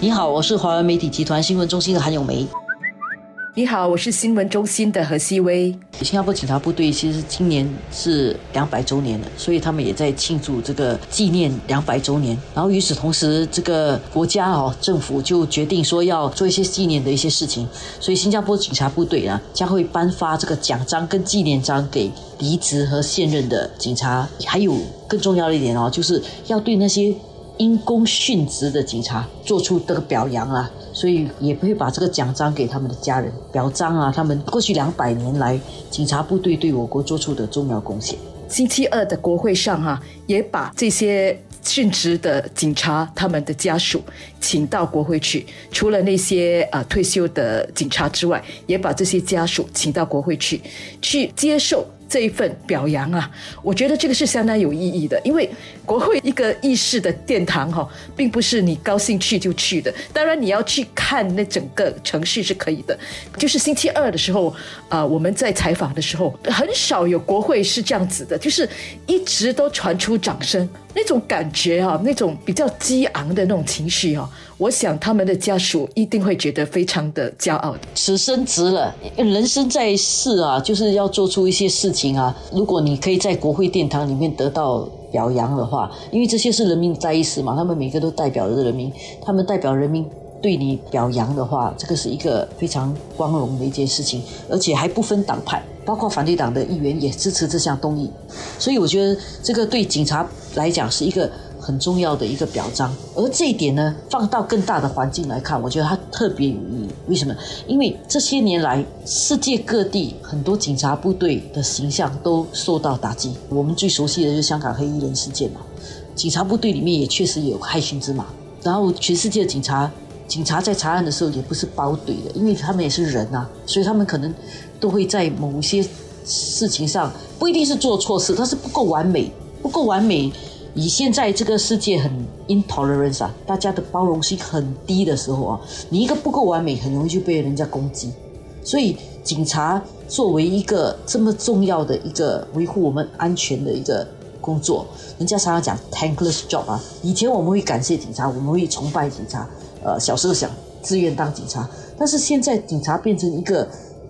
你好，我是华文媒体集团新闻中心的韩永梅。你好，我是新闻中心的何希薇。新加坡警察部队其实今年是两百周年了，所以他们也在庆祝这个纪念两百周年。然后与此同时，这个国家哦政府就决定说要做一些纪念的一些事情，所以新加坡警察部队啊将会颁发这个奖章跟纪念章给离职和现任的警察。还有更重要的一点哦，就是要对那些因公殉职的警察做出这个表扬啊。所以也不会把这个奖章给他们的家人，表彰啊，他们过去两百年来警察部队对我国做出的重要贡献。星期二的国会上哈，也把这些殉职的警察他们的家属请到国会去，除了那些啊退休的警察之外，也把这些家属请到国会去，去接受。这一份表扬啊，我觉得这个是相当有意义的，因为国会一个议事的殿堂哈，并不是你高兴去就去的。当然你要去看那整个程序是可以的。就是星期二的时候啊，我们在采访的时候，很少有国会是这样子的，就是一直都传出掌声，那种感觉啊，那种比较激昂的那种情绪啊。我想他们的家属一定会觉得非常的骄傲。此生值了，人生在世啊，就是要做出一些事情啊。如果你可以在国会殿堂里面得到表扬的话，因为这些是人民在世嘛，他们每个都代表着人民，他们代表人民对你表扬的话，这个是一个非常光荣的一件事情，而且还不分党派，包括反对党的议员也支持这项动议，所以我觉得这个对警察来讲是一个。很重要的一个表彰，而这一点呢，放到更大的环境来看，我觉得它特别有意义。为什么？因为这些年来，世界各地很多警察部队的形象都受到打击。我们最熟悉的就是香港黑衣人事件嘛，警察部队里面也确实有害群之马。然后，全世界的警察，警察在查案的时候也不是包怼的，因为他们也是人啊，所以他们可能都会在某些事情上不一定是做错事，他是不够完美，不够完美。以现在这个世界很 intolerance 啊，大家的包容性很低的时候啊，你一个不够完美，很容易就被人家攻击。所以，警察作为一个这么重要的一个维护我们安全的一个工作，人家常常讲 tankless job 啊。以前我们会感谢警察，我们会崇拜警察，呃，小时候想自愿当警察，但是现在警察变成一个。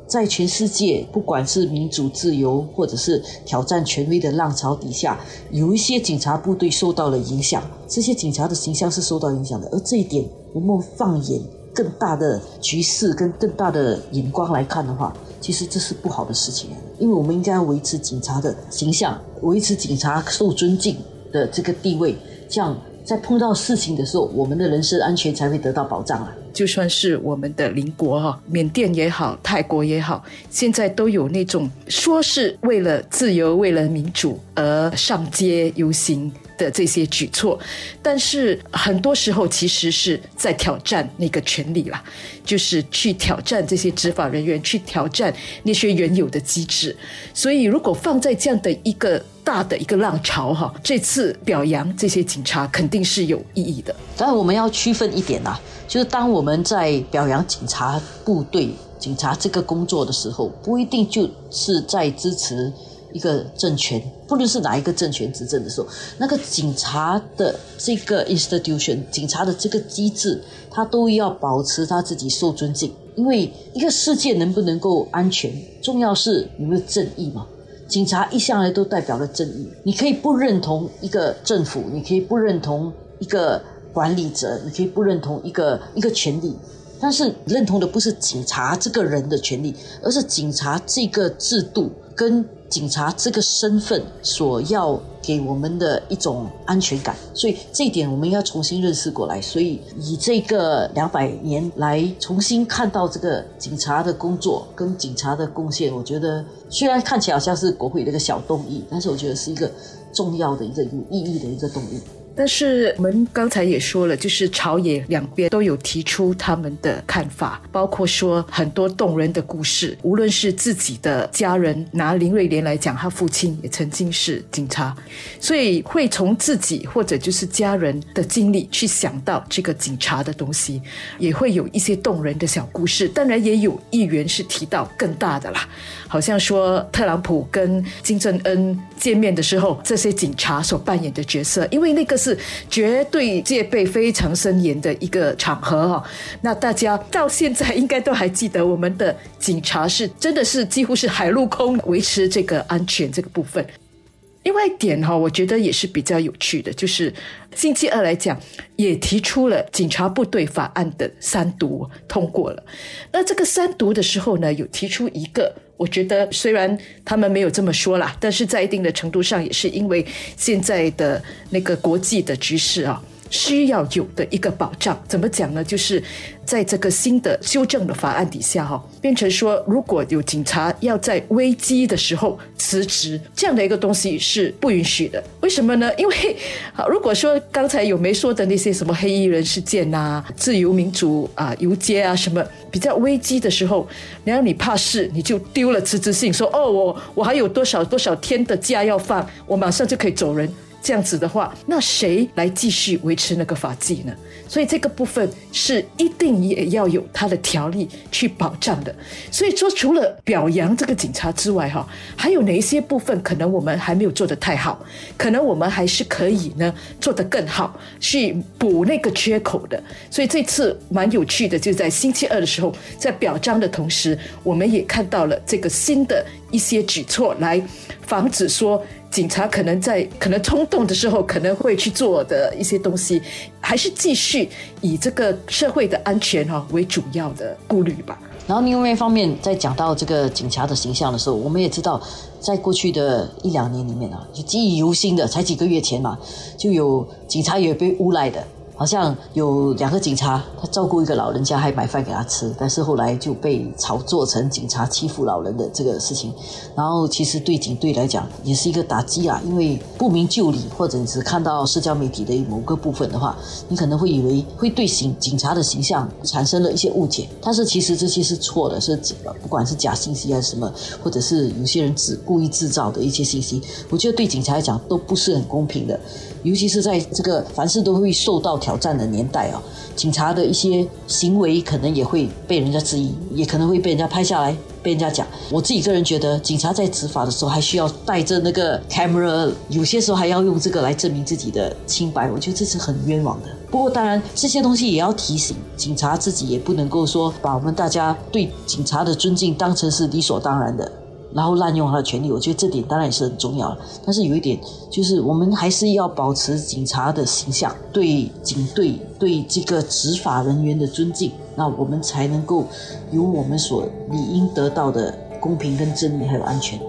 在全世界，不管是民主自由，或者是挑战权威的浪潮底下，有一些警察部队受到了影响，这些警察的形象是受到影响的。而这一点，我们放眼更大的局势跟更大的眼光来看的话，其实这是不好的事情。因为我们应该要维持警察的形象，维持警察受尊敬的这个地位，这样在碰到事情的时候，我们的人身安全才会得到保障啊。就算是我们的邻国哈，缅甸也好，泰国也好，现在都有那种说是为了自由、为了民主而上街游行的这些举措，但是很多时候其实是在挑战那个权利啦，就是去挑战这些执法人员，去挑战那些原有的机制。所以，如果放在这样的一个大的一个浪潮哈，这次表扬这些警察肯定是有意义的。但我们要区分一点呐。就是当我们在表扬警察部队、警察这个工作的时候，不一定就是在支持一个政权，不论是哪一个政权执政的时候，那个警察的这个 institution、警察的这个机制，他都要保持他自己受尊敬。因为一个世界能不能够安全，重要是有没有正义嘛。警察一向来都代表了正义。你可以不认同一个政府，你可以不认同一个。管理者，你可以不认同一个一个权利，但是认同的不是警察这个人的权利，而是警察这个制度跟警察这个身份所要给我们的一种安全感。所以这一点我们要重新认识过来。所以以这个两百年来重新看到这个警察的工作跟警察的贡献，我觉得虽然看起来好像是国会的一个小动议，但是我觉得是一个重要的一个有意义的一个动议。但是我们刚才也说了，就是朝野两边都有提出他们的看法，包括说很多动人的故事。无论是自己的家人，拿林瑞莲来讲，他父亲也曾经是警察，所以会从自己或者就是家人的经历去想到这个警察的东西，也会有一些动人的小故事。当然，也有议员是提到更大的啦，好像说特朗普跟金正恩见面的时候，这些警察所扮演的角色，因为那个是。是绝对戒备非常森严的一个场合哈。那大家到现在应该都还记得，我们的警察是真的是几乎是海陆空维持这个安全这个部分。另外一点哈，我觉得也是比较有趣的，就是星期二来讲，也提出了警察部队法案的三读通过了。那这个三读的时候呢，有提出一个，我觉得虽然他们没有这么说啦，但是在一定的程度上，也是因为现在的那个国际的局势啊。需要有的一个保障，怎么讲呢？就是在这个新的修正的法案底下，哈，变成说，如果有警察要在危机的时候辞职，这样的一个东西是不允许的。为什么呢？因为，好，如果说刚才有没说的那些什么黑衣人事件呐、自由民主啊、游街啊什么，比较危机的时候，然后你怕事，你就丢了辞职信，说哦，我我还有多少多少天的假要放，我马上就可以走人。这样子的话，那谁来继续维持那个法纪呢？所以这个部分是一定也要有它的条例去保障的。所以说，除了表扬这个警察之外，哈，还有哪一些部分可能我们还没有做得太好？可能我们还是可以呢做得更好，去补那个缺口的。所以这次蛮有趣的，就在星期二的时候，在表彰的同时，我们也看到了这个新的一些举措，来防止说。警察可能在可能冲动的时候，可能会去做的一些东西，还是继续以这个社会的安全哈为主要的顾虑吧。然后另外一方面，在讲到这个警察的形象的时候，我们也知道，在过去的一两年里面啊，就记忆犹新的，才几个月前嘛，就有警察也被诬赖的。好像有两个警察，他照顾一个老人家，还买饭给他吃，但是后来就被炒作成警察欺负老人的这个事情。然后其实对警队来讲也是一个打击啊，因为不明就里，或者你只看到社交媒体的某个部分的话，你可能会以为会对警警察的形象产生了一些误解。但是其实这些是错的，是不管是假信息还是什么，或者是有些人只故意制造的一些信息，我觉得对警察来讲都不是很公平的。尤其是在这个凡事都会受到挑战的年代啊，警察的一些行为可能也会被人家质疑，也可能会被人家拍下来，被人家讲。我自己个人觉得，警察在执法的时候还需要带着那个 camera，有些时候还要用这个来证明自己的清白。我觉得这是很冤枉的。不过当然，这些东西也要提醒警察自己，也不能够说把我们大家对警察的尊敬当成是理所当然的。然后滥用他的权利，我觉得这点当然也是很重要的。但是有一点，就是我们还是要保持警察的形象，对警队、对这个执法人员的尊敬，那我们才能够有我们所理应得到的公平、跟正义还有安全。